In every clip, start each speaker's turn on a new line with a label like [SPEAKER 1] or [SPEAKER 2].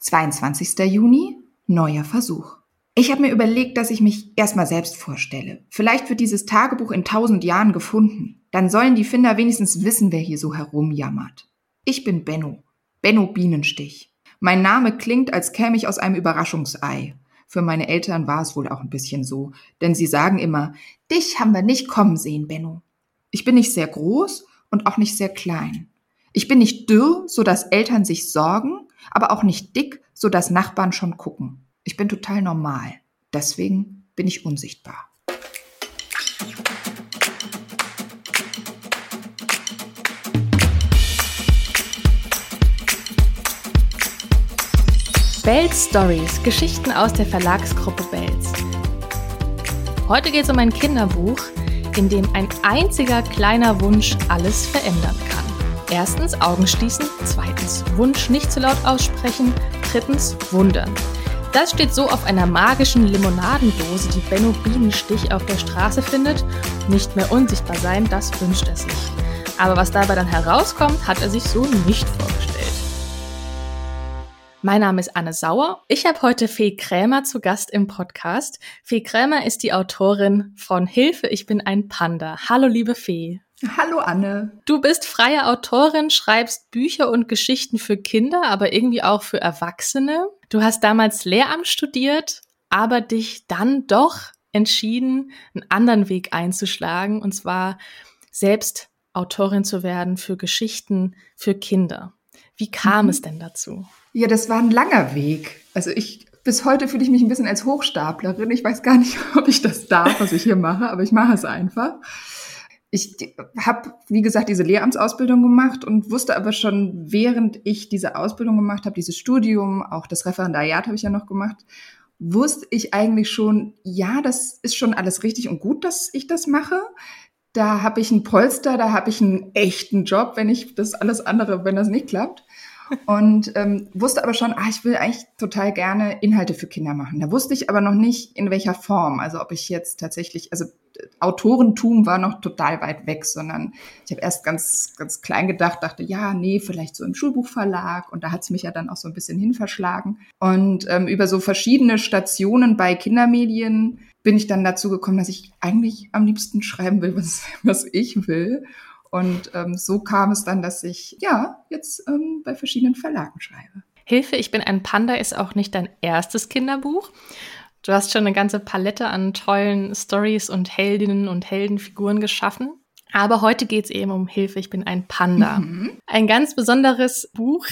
[SPEAKER 1] 22. Juni, neuer Versuch. Ich habe mir überlegt, dass ich mich erstmal selbst vorstelle. Vielleicht wird dieses Tagebuch in tausend Jahren gefunden. Dann sollen die Finder wenigstens wissen, wer hier so herumjammert. Ich bin Benno. Benno Bienenstich. Mein Name klingt, als käme ich aus einem Überraschungsei. Für meine Eltern war es wohl auch ein bisschen so, denn sie sagen immer, dich haben wir nicht kommen sehen, Benno. Ich bin nicht sehr groß und auch nicht sehr klein. Ich bin nicht dürr, so dass Eltern sich sorgen, aber auch nicht dick, so dass Nachbarn schon gucken. Ich bin total normal. Deswegen bin ich unsichtbar.
[SPEAKER 2] Bells Stories, Geschichten aus der Verlagsgruppe Bells. Heute geht es um ein Kinderbuch, in dem ein einziger kleiner Wunsch alles verändern kann. Erstens Augen schließen, zweitens Wunsch nicht zu laut aussprechen, drittens wundern. Das steht so auf einer magischen Limonadendose, die Benno Bienenstich auf der Straße findet. Nicht mehr unsichtbar sein, das wünscht er sich. Aber was dabei dann herauskommt, hat er sich so nicht vorgestellt. Mein Name ist Anne Sauer. Ich habe heute Fee Krämer zu Gast im Podcast. Fee Krämer ist die Autorin von Hilfe, ich bin ein Panda. Hallo, liebe Fee.
[SPEAKER 1] Hallo Anne.
[SPEAKER 2] Du bist freie Autorin, schreibst Bücher und Geschichten für Kinder, aber irgendwie auch für Erwachsene. Du hast damals Lehramt studiert, aber dich dann doch entschieden, einen anderen Weg einzuschlagen, und zwar selbst Autorin zu werden für Geschichten für Kinder. Wie kam mhm. es denn dazu?
[SPEAKER 1] Ja, das war ein langer Weg. Also ich bis heute fühle ich mich ein bisschen als Hochstaplerin. Ich weiß gar nicht, ob ich das darf, was ich hier mache, aber ich mache es einfach. Ich habe, wie gesagt, diese Lehramtsausbildung gemacht und wusste aber schon, während ich diese Ausbildung gemacht habe, dieses Studium, auch das Referendariat habe ich ja noch gemacht, wusste ich eigentlich schon, ja, das ist schon alles richtig und gut, dass ich das mache. Da habe ich ein Polster, da habe ich einen echten Job, wenn ich das alles andere, wenn das nicht klappt und ähm, wusste aber schon, ah, ich will eigentlich total gerne Inhalte für Kinder machen. Da wusste ich aber noch nicht, in welcher Form. Also ob ich jetzt tatsächlich, also Autorentum war noch total weit weg, sondern ich habe erst ganz, ganz klein gedacht, dachte, ja, nee, vielleicht so im Schulbuchverlag. Und da hat es mich ja dann auch so ein bisschen hinverschlagen. Und ähm, über so verschiedene Stationen bei Kindermedien bin ich dann dazu gekommen, dass ich eigentlich am liebsten schreiben will, was, was ich will. Und ähm, so kam es dann, dass ich ja jetzt ähm, bei verschiedenen Verlagen schreibe.
[SPEAKER 2] Hilfe, ich bin ein Panda ist auch nicht dein erstes Kinderbuch. Du hast schon eine ganze Palette an tollen Stories und Heldinnen und Heldenfiguren geschaffen. Aber heute geht es eben um Hilfe, ich bin ein Panda. Mhm. Ein ganz besonderes Buch.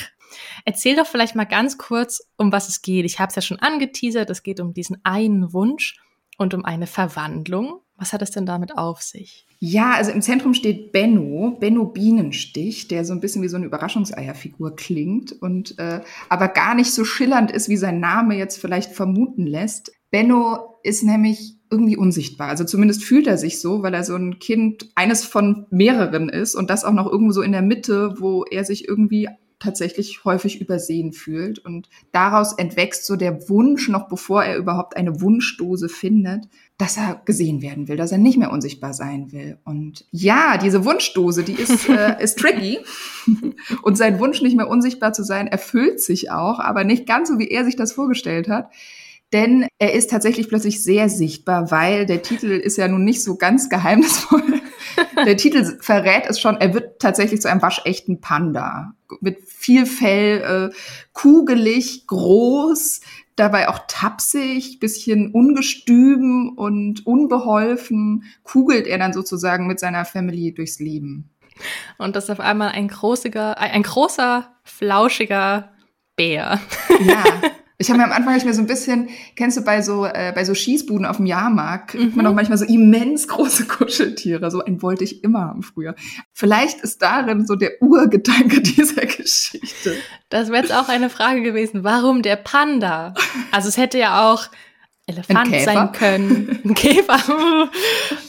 [SPEAKER 2] Erzähl doch vielleicht mal ganz kurz, um was es geht. Ich habe es ja schon angeteasert. Es geht um diesen einen Wunsch und um eine Verwandlung. Was hat es denn damit auf sich?
[SPEAKER 1] Ja, also im Zentrum steht Benno, Benno Bienenstich, der so ein bisschen wie so eine Überraschungseierfigur klingt und äh, aber gar nicht so schillernd ist, wie sein Name jetzt vielleicht vermuten lässt. Benno ist nämlich irgendwie unsichtbar. Also zumindest fühlt er sich so, weil er so ein Kind eines von mehreren ist und das auch noch irgendwo so in der Mitte, wo er sich irgendwie tatsächlich häufig übersehen fühlt. Und daraus entwächst so der Wunsch, noch bevor er überhaupt eine Wunschdose findet, dass er gesehen werden will, dass er nicht mehr unsichtbar sein will. Und ja, diese Wunschdose, die ist, äh, ist tricky. Und sein Wunsch, nicht mehr unsichtbar zu sein, erfüllt sich auch, aber nicht ganz so, wie er sich das vorgestellt hat. Denn er ist tatsächlich plötzlich sehr sichtbar, weil der Titel ist ja nun nicht so ganz geheimnisvoll. der Titel verrät es schon, er wird tatsächlich zu einem waschechten Panda. Mit viel Fell, äh, kugelig, groß, dabei auch tapsig, bisschen ungestüm und unbeholfen, kugelt er dann sozusagen mit seiner Family durchs Leben.
[SPEAKER 2] Und das ist auf einmal ein großiger, ein großer, flauschiger Bär.
[SPEAKER 1] Ja. Ich habe mir am Anfang ich mir so ein bisschen, kennst du bei so äh, bei so Schießbuden auf dem Jahrmarkt, kriegt mhm. man auch manchmal so immens große Kuscheltiere. So einen wollte ich immer haben früher. Vielleicht ist darin so der Urgedanke dieser Geschichte.
[SPEAKER 2] Das wäre jetzt auch eine Frage gewesen. Warum der Panda? Also es hätte ja auch Elefant sein können, ein Käfer,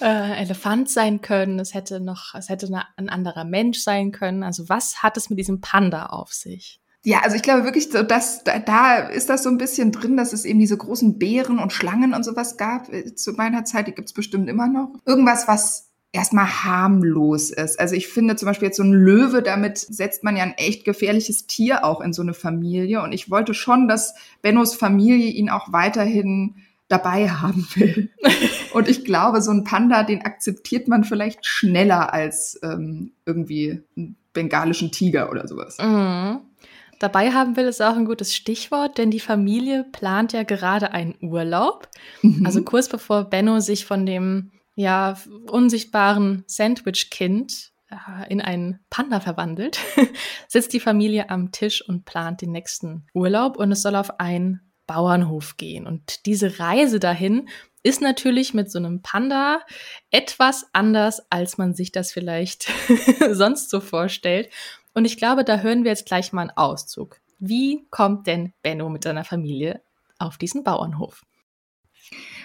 [SPEAKER 2] äh, Elefant sein können. Es hätte noch, es hätte ein anderer Mensch sein können. Also was hat es mit diesem Panda auf sich?
[SPEAKER 1] Ja, also ich glaube wirklich, so, dass da, da ist das so ein bisschen drin, dass es eben diese großen Bären und Schlangen und sowas gab. Äh, zu meiner Zeit, die gibt's bestimmt immer noch. Irgendwas, was erstmal harmlos ist. Also ich finde zum Beispiel jetzt so ein Löwe, damit setzt man ja ein echt gefährliches Tier auch in so eine Familie. Und ich wollte schon, dass Bennos Familie ihn auch weiterhin dabei haben will. Und ich glaube, so ein Panda, den akzeptiert man vielleicht schneller als ähm, irgendwie einen bengalischen Tiger oder sowas.
[SPEAKER 2] Mhm. Dabei haben will ist auch ein gutes Stichwort, denn die Familie plant ja gerade einen Urlaub. Mhm. Also kurz bevor Benno sich von dem ja unsichtbaren Sandwich-Kind äh, in einen Panda verwandelt, sitzt die Familie am Tisch und plant den nächsten Urlaub und es soll auf einen Bauernhof gehen. Und diese Reise dahin ist natürlich mit so einem Panda etwas anders, als man sich das vielleicht sonst so vorstellt. Und ich glaube, da hören wir jetzt gleich mal einen Auszug. Wie kommt denn Benno mit seiner Familie auf diesen Bauernhof?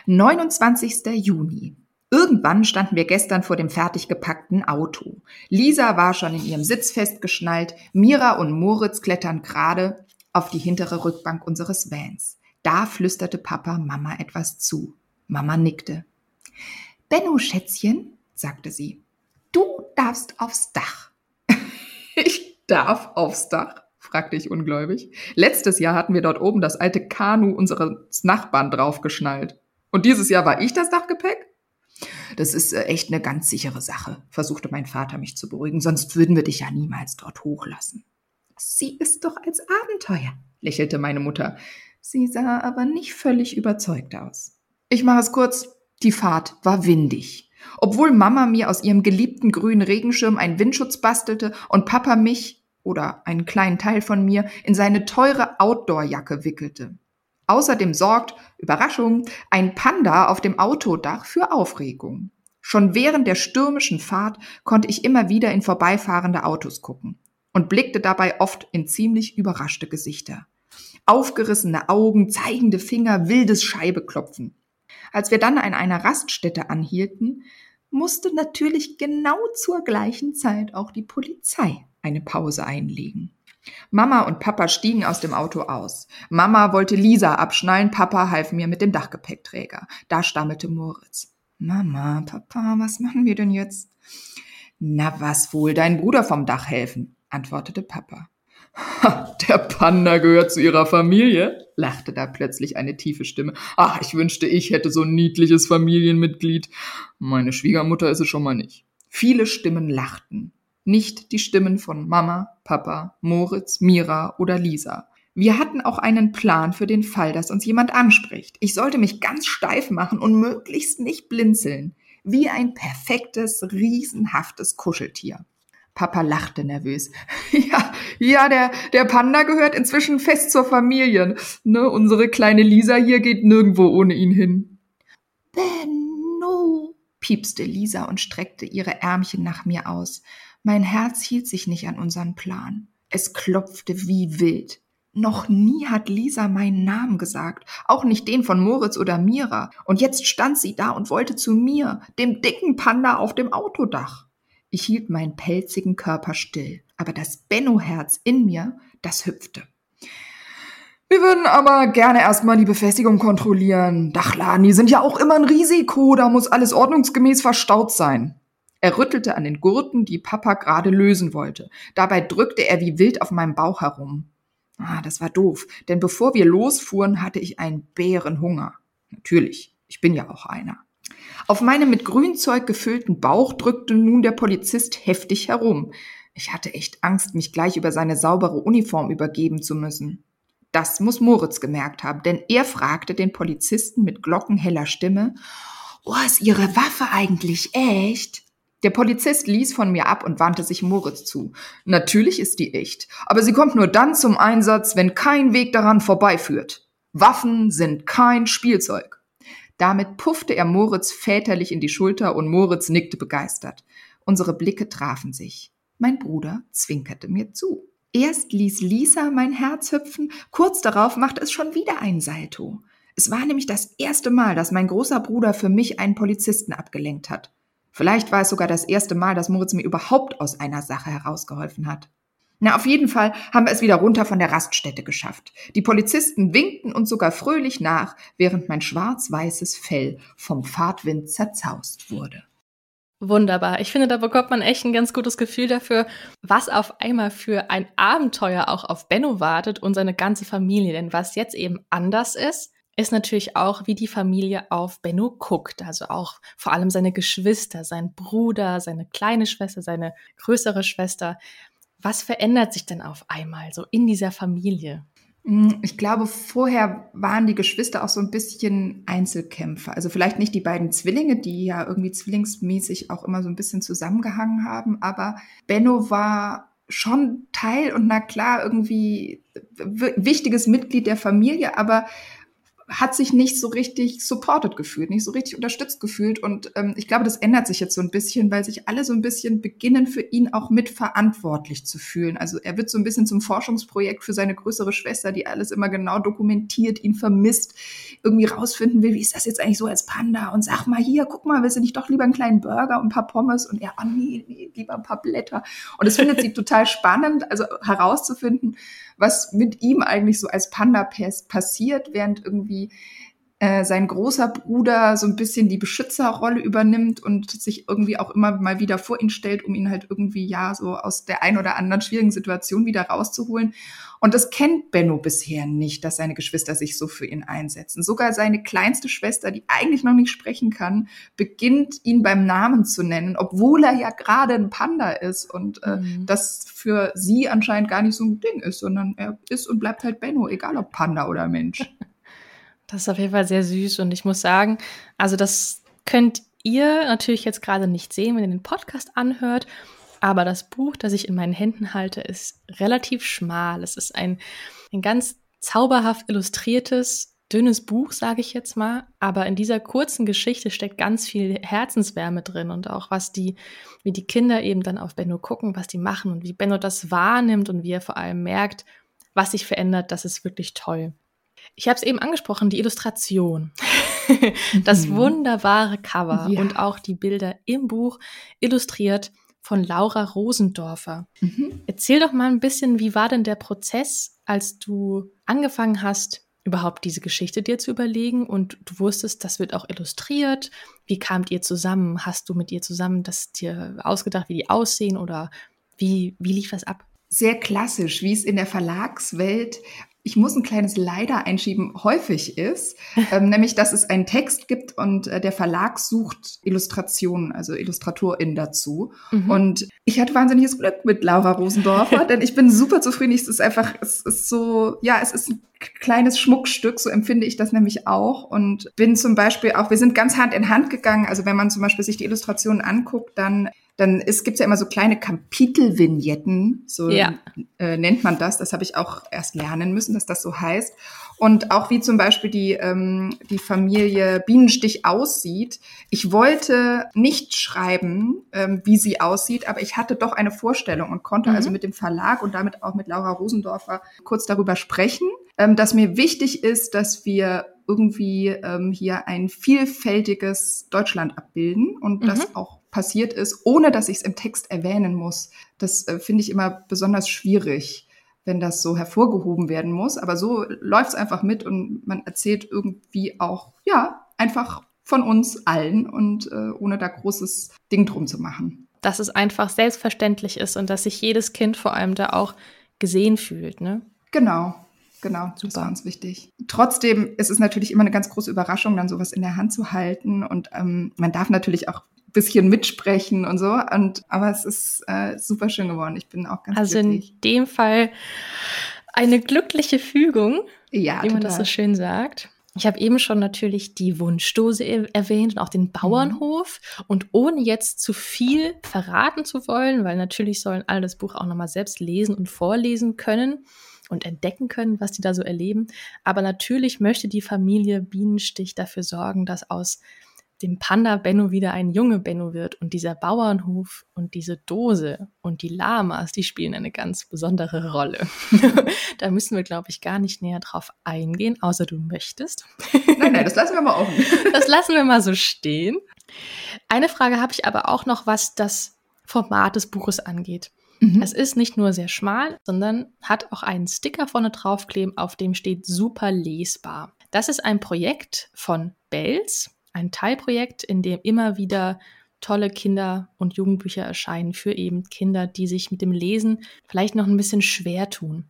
[SPEAKER 1] 29. Juni. Irgendwann standen wir gestern vor dem fertig gepackten Auto. Lisa war schon in ihrem Sitz festgeschnallt, Mira und Moritz klettern gerade auf die hintere Rückbank unseres Vans. Da flüsterte Papa Mama etwas zu. Mama nickte. Benno, Schätzchen, sagte sie, du darfst aufs Dach. Ich darf aufs Dach? fragte ich ungläubig. Letztes Jahr hatten wir dort oben das alte Kanu unseres Nachbarn draufgeschnallt. Und dieses Jahr war ich das Dachgepäck? Das ist äh, echt eine ganz sichere Sache, versuchte mein Vater mich zu beruhigen, sonst würden wir dich ja niemals dort hochlassen. Sie ist doch als Abenteuer, lächelte meine Mutter. Sie sah aber nicht völlig überzeugt aus. Ich mache es kurz. Die Fahrt war windig. Obwohl Mama mir aus ihrem geliebten grünen Regenschirm einen Windschutz bastelte und Papa mich oder einen kleinen Teil von mir in seine teure Outdoor-Jacke wickelte. Außerdem sorgt, Überraschung, ein Panda auf dem Autodach für Aufregung. Schon während der stürmischen Fahrt konnte ich immer wieder in vorbeifahrende Autos gucken und blickte dabei oft in ziemlich überraschte Gesichter. Aufgerissene Augen, zeigende Finger, wildes Scheibeklopfen. Als wir dann an einer Raststätte anhielten, musste natürlich genau zur gleichen Zeit auch die Polizei eine Pause einlegen. Mama und Papa stiegen aus dem Auto aus. Mama wollte Lisa abschnallen, Papa half mir mit dem Dachgepäckträger. Da stammelte Moritz. Mama, Papa, was machen wir denn jetzt? Na was wohl, dein Bruder vom Dach helfen, antwortete Papa. Ha, der Panda gehört zu ihrer Familie, lachte da plötzlich eine tiefe Stimme. Ach, ich wünschte, ich hätte so ein niedliches Familienmitglied. Meine Schwiegermutter ist es schon mal nicht. Viele Stimmen lachten. Nicht die Stimmen von Mama, Papa, Moritz, Mira oder Lisa. Wir hatten auch einen Plan für den Fall, dass uns jemand anspricht. Ich sollte mich ganz steif machen und möglichst nicht blinzeln. Wie ein perfektes, riesenhaftes Kuscheltier. Papa lachte nervös. Ja, ja, der, der Panda gehört inzwischen fest zur Familie. Ne, unsere kleine Lisa hier geht nirgendwo ohne ihn hin. Benno, piepste Lisa und streckte ihre Ärmchen nach mir aus. Mein Herz hielt sich nicht an unseren Plan. Es klopfte wie wild. Noch nie hat Lisa meinen Namen gesagt, auch nicht den von Moritz oder Mira. Und jetzt stand sie da und wollte zu mir, dem dicken Panda auf dem Autodach. Ich hielt meinen pelzigen Körper still, aber das Benno-Herz in mir, das hüpfte. Wir würden aber gerne erstmal die Befestigung kontrollieren. Dachladen, die sind ja auch immer ein Risiko, da muss alles ordnungsgemäß verstaut sein. Er rüttelte an den Gurten, die Papa gerade lösen wollte. Dabei drückte er wie wild auf meinem Bauch herum. Ah, das war doof, denn bevor wir losfuhren, hatte ich einen Bärenhunger. Natürlich, ich bin ja auch einer. Auf meinem mit Grünzeug gefüllten Bauch drückte nun der Polizist heftig herum. Ich hatte echt Angst, mich gleich über seine saubere Uniform übergeben zu müssen. Das muss Moritz gemerkt haben, denn er fragte den Polizisten mit glockenheller Stimme, Oh, ist Ihre Waffe eigentlich echt? Der Polizist ließ von mir ab und wandte sich Moritz zu. Natürlich ist die echt, aber sie kommt nur dann zum Einsatz, wenn kein Weg daran vorbeiführt. Waffen sind kein Spielzeug. Damit puffte er Moritz väterlich in die Schulter und Moritz nickte begeistert. Unsere Blicke trafen sich. Mein Bruder zwinkerte mir zu. Erst ließ Lisa mein Herz hüpfen, kurz darauf machte es schon wieder ein Salto. Es war nämlich das erste Mal, dass mein großer Bruder für mich einen Polizisten abgelenkt hat. Vielleicht war es sogar das erste Mal, dass Moritz mir überhaupt aus einer Sache herausgeholfen hat. Na, auf jeden Fall haben wir es wieder runter von der Raststätte geschafft. Die Polizisten winkten uns sogar fröhlich nach, während mein schwarz-weißes Fell vom Fahrtwind zerzaust wurde.
[SPEAKER 2] Wunderbar. Ich finde, da bekommt man echt ein ganz gutes Gefühl dafür, was auf einmal für ein Abenteuer auch auf Benno wartet und seine ganze Familie. Denn was jetzt eben anders ist, ist natürlich auch, wie die Familie auf Benno guckt. Also auch vor allem seine Geschwister, sein Bruder, seine kleine Schwester, seine größere Schwester. Was verändert sich denn auf einmal so in dieser Familie?
[SPEAKER 1] Hm, ich glaube, vorher waren die Geschwister auch so ein bisschen Einzelkämpfer. Also vielleicht nicht die beiden Zwillinge, die ja irgendwie zwillingsmäßig auch immer so ein bisschen zusammengehangen haben, aber Benno war schon Teil und na klar irgendwie wichtiges Mitglied der Familie, aber hat sich nicht so richtig supported gefühlt, nicht so richtig unterstützt gefühlt. Und ähm, ich glaube, das ändert sich jetzt so ein bisschen, weil sich alle so ein bisschen beginnen, für ihn auch mitverantwortlich zu fühlen. Also er wird so ein bisschen zum Forschungsprojekt für seine größere Schwester, die alles immer genau dokumentiert, ihn vermisst, irgendwie rausfinden will, wie ist das jetzt eigentlich so als Panda? Und sag mal hier, guck mal, willst du nicht doch lieber einen kleinen Burger und ein paar Pommes? Und er, oh nee, nee, lieber ein paar Blätter. Und es findet sie total spannend, also herauszufinden, was mit ihm eigentlich so als Panda passiert, während irgendwie äh, sein großer Bruder so ein bisschen die Beschützerrolle übernimmt und sich irgendwie auch immer mal wieder vor ihn stellt, um ihn halt irgendwie ja so aus der ein oder anderen schwierigen Situation wieder rauszuholen. Und das kennt Benno bisher nicht, dass seine Geschwister sich so für ihn einsetzen. Sogar seine kleinste Schwester, die eigentlich noch nicht sprechen kann, beginnt ihn beim Namen zu nennen, obwohl er ja gerade ein Panda ist und äh, mhm. das für sie anscheinend gar nicht so ein Ding ist, sondern er ist und bleibt halt Benno, egal ob Panda oder Mensch.
[SPEAKER 2] Das ist auf jeden Fall sehr süß und ich muss sagen, also das könnt ihr natürlich jetzt gerade nicht sehen, wenn ihr den Podcast anhört, aber das Buch, das ich in meinen Händen halte, ist relativ schmal. Es ist ein, ein ganz zauberhaft illustriertes, dünnes Buch, sage ich jetzt mal. Aber in dieser kurzen Geschichte steckt ganz viel Herzenswärme drin und auch was die, wie die Kinder eben dann auf Benno gucken, was die machen und wie Benno das wahrnimmt und wie er vor allem merkt, was sich verändert, das ist wirklich toll. Ich habe es eben angesprochen, die Illustration. das mhm. wunderbare Cover ja. und auch die Bilder im Buch illustriert von Laura Rosendorfer. Mhm. Erzähl doch mal ein bisschen, wie war denn der Prozess, als du angefangen hast, überhaupt diese Geschichte dir zu überlegen und du wusstest, das wird auch illustriert. Wie kamt ihr zusammen? Hast du mit ihr zusammen das dir ausgedacht, wie die aussehen oder wie, wie lief das ab?
[SPEAKER 1] Sehr klassisch, wie es in der Verlagswelt ich muss ein kleines Leider einschieben, häufig ist, ähm, nämlich dass es einen Text gibt und äh, der Verlag sucht Illustrationen, also IllustratorInnen dazu. Mhm. Und ich hatte wahnsinniges Glück mit Laura Rosendorfer, denn ich bin super zufrieden. Es ist einfach, es ist so, ja, es ist ein kleines Schmuckstück, so empfinde ich das nämlich auch. Und bin zum Beispiel auch, wir sind ganz Hand in Hand gegangen. Also wenn man zum Beispiel sich die Illustrationen anguckt, dann dann es gibt ja immer so kleine Kapitelvignetten, so ja. äh, nennt man das. Das habe ich auch erst lernen müssen, dass das so heißt. Und auch wie zum Beispiel die, ähm, die Familie Bienenstich aussieht. Ich wollte nicht schreiben, ähm, wie sie aussieht, aber ich hatte doch eine Vorstellung und konnte mhm. also mit dem Verlag und damit auch mit Laura Rosendorfer kurz darüber sprechen, ähm, dass mir wichtig ist, dass wir irgendwie ähm, hier ein vielfältiges Deutschland abbilden und mhm. das auch passiert ist, ohne dass ich es im Text erwähnen muss. Das äh, finde ich immer besonders schwierig, wenn das so hervorgehoben werden muss. Aber so läuft es einfach mit und man erzählt irgendwie auch, ja, einfach von uns allen und äh, ohne da großes Ding drum zu machen.
[SPEAKER 2] Dass es einfach selbstverständlich ist und dass sich jedes Kind vor allem da auch gesehen fühlt, ne?
[SPEAKER 1] Genau. Genau, Super. das war uns wichtig. Trotzdem ist es natürlich immer eine ganz große Überraschung, dann sowas in der Hand zu halten. Und ähm, man darf natürlich auch bisschen mitsprechen und so. Und aber es ist äh, super schön geworden. Ich bin auch ganz
[SPEAKER 2] Also glücklich. in dem Fall eine glückliche Fügung,
[SPEAKER 1] ja,
[SPEAKER 2] wie man das so schön sagt. Ich habe eben schon natürlich die Wunschdose erwähnt und auch den Bauernhof. Mhm. Und ohne jetzt zu viel verraten zu wollen, weil natürlich sollen alle das Buch auch nochmal selbst lesen und vorlesen können und entdecken können, was die da so erleben. Aber natürlich möchte die Familie Bienenstich dafür sorgen, dass aus dem Panda Benno wieder ein Junge Benno wird und dieser Bauernhof und diese Dose und die Lamas, die spielen eine ganz besondere Rolle. da müssen wir, glaube ich, gar nicht näher drauf eingehen, außer du möchtest.
[SPEAKER 1] nein, nein, das lassen wir mal offen.
[SPEAKER 2] das lassen wir mal so stehen. Eine Frage habe ich aber auch noch, was das Format des Buches angeht. Mhm. Es ist nicht nur sehr schmal, sondern hat auch einen Sticker vorne draufkleben, auf dem steht super lesbar. Das ist ein Projekt von Bells ein Teilprojekt, in dem immer wieder tolle Kinder- und Jugendbücher erscheinen für eben Kinder, die sich mit dem Lesen vielleicht noch ein bisschen schwer tun.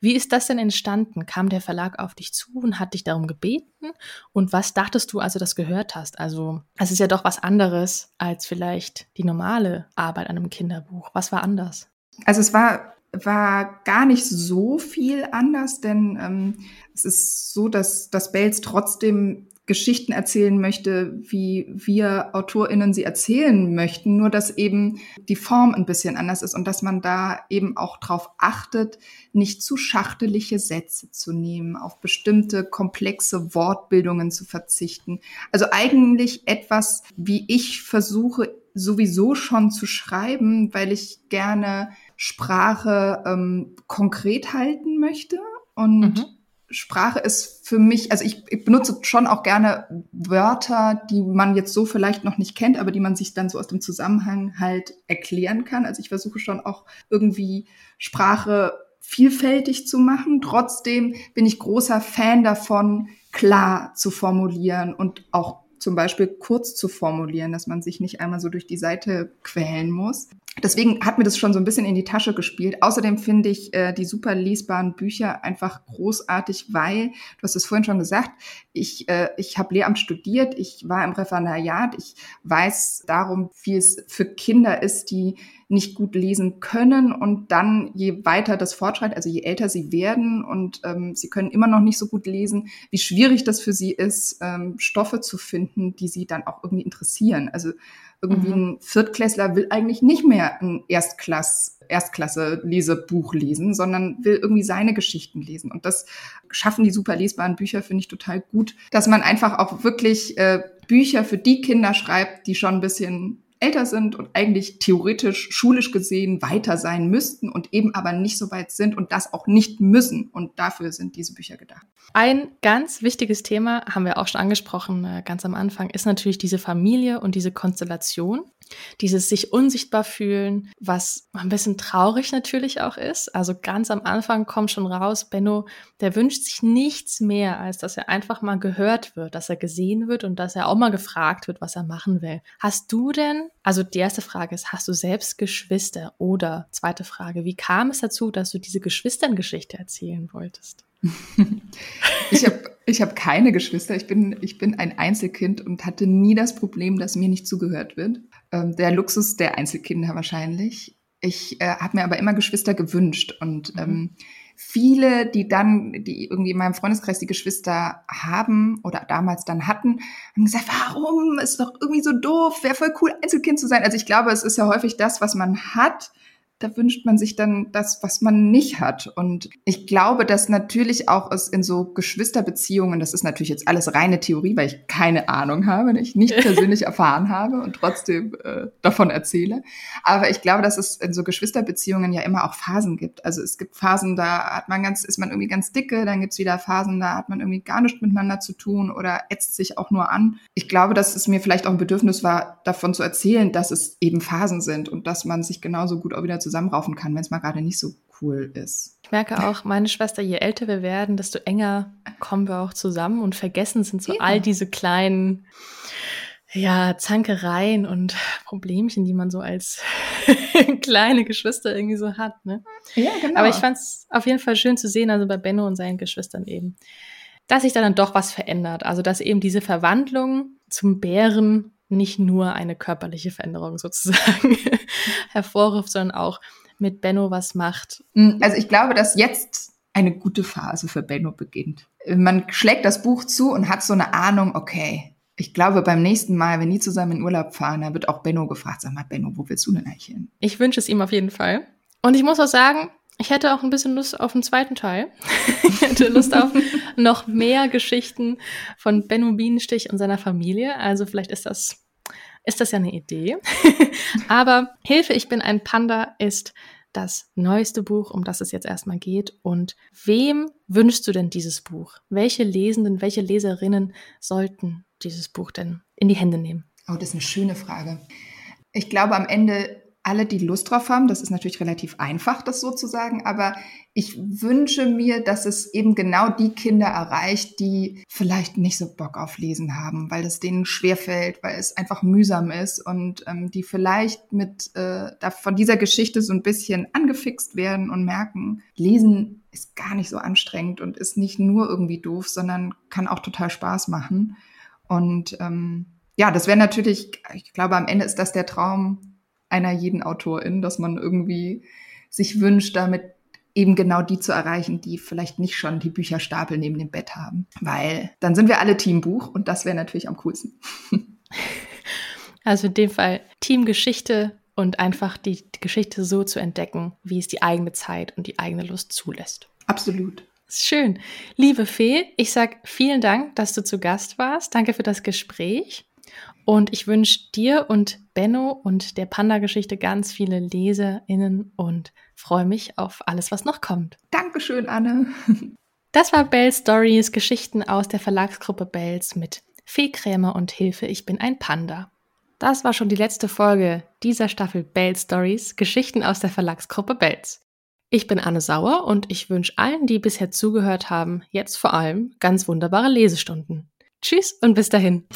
[SPEAKER 2] Wie ist das denn entstanden? Kam der Verlag auf dich zu und hat dich darum gebeten? Und was dachtest du, als du das gehört hast? Also, es ist ja doch was anderes als vielleicht die normale Arbeit an einem Kinderbuch. Was war anders?
[SPEAKER 1] Also es war war gar nicht so viel anders, denn ähm, es ist so, dass, dass Bells trotzdem Geschichten erzählen möchte, wie wir AutorInnen sie erzählen möchten, nur dass eben die Form ein bisschen anders ist und dass man da eben auch darauf achtet, nicht zu schachtelige Sätze zu nehmen, auf bestimmte komplexe Wortbildungen zu verzichten. Also eigentlich etwas, wie ich versuche sowieso schon zu schreiben, weil ich gerne Sprache ähm, konkret halten möchte und mhm. Sprache ist für mich, also ich, ich, benutze schon auch gerne Wörter, die man jetzt so vielleicht noch nicht kennt, aber die man sich dann so aus dem Zusammenhang halt erklären kann. Also ich versuche schon auch irgendwie Sprache vielfältig zu machen. Trotzdem bin ich großer Fan davon, klar zu formulieren und auch zum Beispiel kurz zu formulieren, dass man sich nicht einmal so durch die Seite quälen muss. Deswegen hat mir das schon so ein bisschen in die Tasche gespielt. Außerdem finde ich äh, die super lesbaren Bücher einfach großartig, weil, du hast es vorhin schon gesagt, ich, äh, ich habe Lehramt studiert, ich war im Referendariat, ich weiß darum, wie es für Kinder ist, die nicht gut lesen können und dann je weiter das fortschreitet, also je älter sie werden und ähm, sie können immer noch nicht so gut lesen, wie schwierig das für sie ist, ähm, Stoffe zu finden, die sie dann auch irgendwie interessieren. Also irgendwie mhm. ein Viertklässler will eigentlich nicht mehr ein Erstklass, Erstklasse-Lesebuch lesen, sondern will irgendwie seine Geschichten lesen. Und das schaffen die super lesbaren Bücher, finde ich total gut, dass man einfach auch wirklich äh, Bücher für die Kinder schreibt, die schon ein bisschen älter sind und eigentlich theoretisch schulisch gesehen weiter sein müssten und eben aber nicht so weit sind und das auch nicht müssen. Und dafür sind diese Bücher gedacht.
[SPEAKER 2] Ein ganz wichtiges Thema, haben wir auch schon angesprochen, äh, ganz am Anfang, ist natürlich diese Familie und diese Konstellation. Dieses sich unsichtbar fühlen, was ein bisschen traurig natürlich auch ist. Also ganz am Anfang kommt schon raus, Benno, der wünscht sich nichts mehr, als dass er einfach mal gehört wird, dass er gesehen wird und dass er auch mal gefragt wird, was er machen will. Hast du denn, also die erste Frage ist, hast du selbst Geschwister? Oder zweite Frage, wie kam es dazu, dass du diese Geschwisterngeschichte erzählen wolltest?
[SPEAKER 1] ich habe ich hab keine Geschwister. Ich bin, ich bin ein Einzelkind und hatte nie das Problem, dass mir nicht zugehört wird ähm, der Luxus der Einzelkinder wahrscheinlich. Ich äh, habe mir aber immer Geschwister gewünscht und mhm. Viele, die dann, die irgendwie in meinem Freundeskreis die Geschwister haben oder damals dann hatten, haben gesagt, warum? Ist doch irgendwie so doof, wäre voll cool, Einzelkind zu sein. Also ich glaube, es ist ja häufig das, was man hat, da wünscht man sich dann das, was man nicht hat. Und ich glaube, dass natürlich auch es in so Geschwisterbeziehungen, das ist natürlich jetzt alles reine Theorie, weil ich keine Ahnung habe, ich nicht persönlich erfahren habe und trotzdem äh, davon erzähle. Aber ich glaube, dass es in so Geschwisterbeziehungen ja immer auch Phasen gibt. Also es gibt Phasen, da hat man ganz, ist man irgendwie ganz dicke, dann gibt's wieder Phasen, da hat man irgendwie gar nichts miteinander zu tun oder ätzt sich auch nur an. Ich glaube, dass es mir vielleicht auch ein Bedürfnis war, davon zu erzählen, dass es eben Phasen sind und dass man sich genauso gut auch wieder zusammen zusammenraufen kann, wenn es mal gerade nicht so cool ist.
[SPEAKER 2] Ich merke auch, meine Schwester, je älter wir werden, desto enger kommen wir auch zusammen und vergessen sind so ja. all diese kleinen ja, Zankereien und Problemchen, die man so als kleine Geschwister irgendwie so hat. Ne? Ja, genau. Aber ich fand es auf jeden Fall schön zu sehen, also bei Benno und seinen Geschwistern eben, dass sich da dann doch was verändert. Also dass eben diese Verwandlung zum Bären nicht nur eine körperliche Veränderung sozusagen hervorruft, sondern auch mit Benno was macht.
[SPEAKER 1] Hm, also ich glaube, dass jetzt eine gute Phase für Benno beginnt. Man schlägt das Buch zu und hat so eine Ahnung, okay, ich glaube, beim nächsten Mal, wenn die zusammen in Urlaub fahren, da wird auch Benno gefragt, sag mal, Benno, wo willst du denn eigentlich hin?
[SPEAKER 2] Ich wünsche es ihm auf jeden Fall. Und ich muss auch sagen, ich hätte auch ein bisschen Lust auf den zweiten Teil. ich hätte Lust auf noch mehr Geschichten von Benno Bienenstich und seiner Familie. Also vielleicht ist das, ist das ja eine Idee. Aber Hilfe, ich bin ein Panda ist das neueste Buch, um das es jetzt erstmal geht. Und wem wünschst du denn dieses Buch? Welche Lesenden, welche Leserinnen sollten dieses Buch denn in die Hände nehmen?
[SPEAKER 1] Oh, das ist eine schöne Frage. Ich glaube, am Ende alle, die Lust drauf haben. Das ist natürlich relativ einfach, das sozusagen, aber ich wünsche mir, dass es eben genau die Kinder erreicht, die vielleicht nicht so Bock auf Lesen haben, weil es denen schwerfällt, weil es einfach mühsam ist und ähm, die vielleicht mit äh, da von dieser Geschichte so ein bisschen angefixt werden und merken, Lesen ist gar nicht so anstrengend und ist nicht nur irgendwie doof, sondern kann auch total Spaß machen. Und ähm, ja, das wäre natürlich, ich glaube, am Ende ist das der Traum einer jeden Autorin, dass man irgendwie sich wünscht, damit eben genau die zu erreichen, die vielleicht nicht schon die Bücherstapel neben dem Bett haben. Weil dann sind wir alle Teambuch und das wäre natürlich am coolsten.
[SPEAKER 2] Also in dem Fall Teamgeschichte und einfach die Geschichte so zu entdecken, wie es die eigene Zeit und die eigene Lust zulässt.
[SPEAKER 1] Absolut.
[SPEAKER 2] Schön. Liebe Fee, ich sag vielen Dank, dass du zu Gast warst. Danke für das Gespräch. Und ich wünsche dir und Benno und der Panda-Geschichte ganz viele LeserInnen und freue mich auf alles, was noch kommt.
[SPEAKER 1] Dankeschön, Anne.
[SPEAKER 2] Das war Bell Stories, Geschichten aus der Verlagsgruppe Bells mit Fee Krämer und Hilfe, ich bin ein Panda. Das war schon die letzte Folge dieser Staffel Bell Stories, Geschichten aus der Verlagsgruppe Bells. Ich bin Anne Sauer und ich wünsche allen, die bisher zugehört haben, jetzt vor allem ganz wunderbare Lesestunden. Tschüss und bis dahin.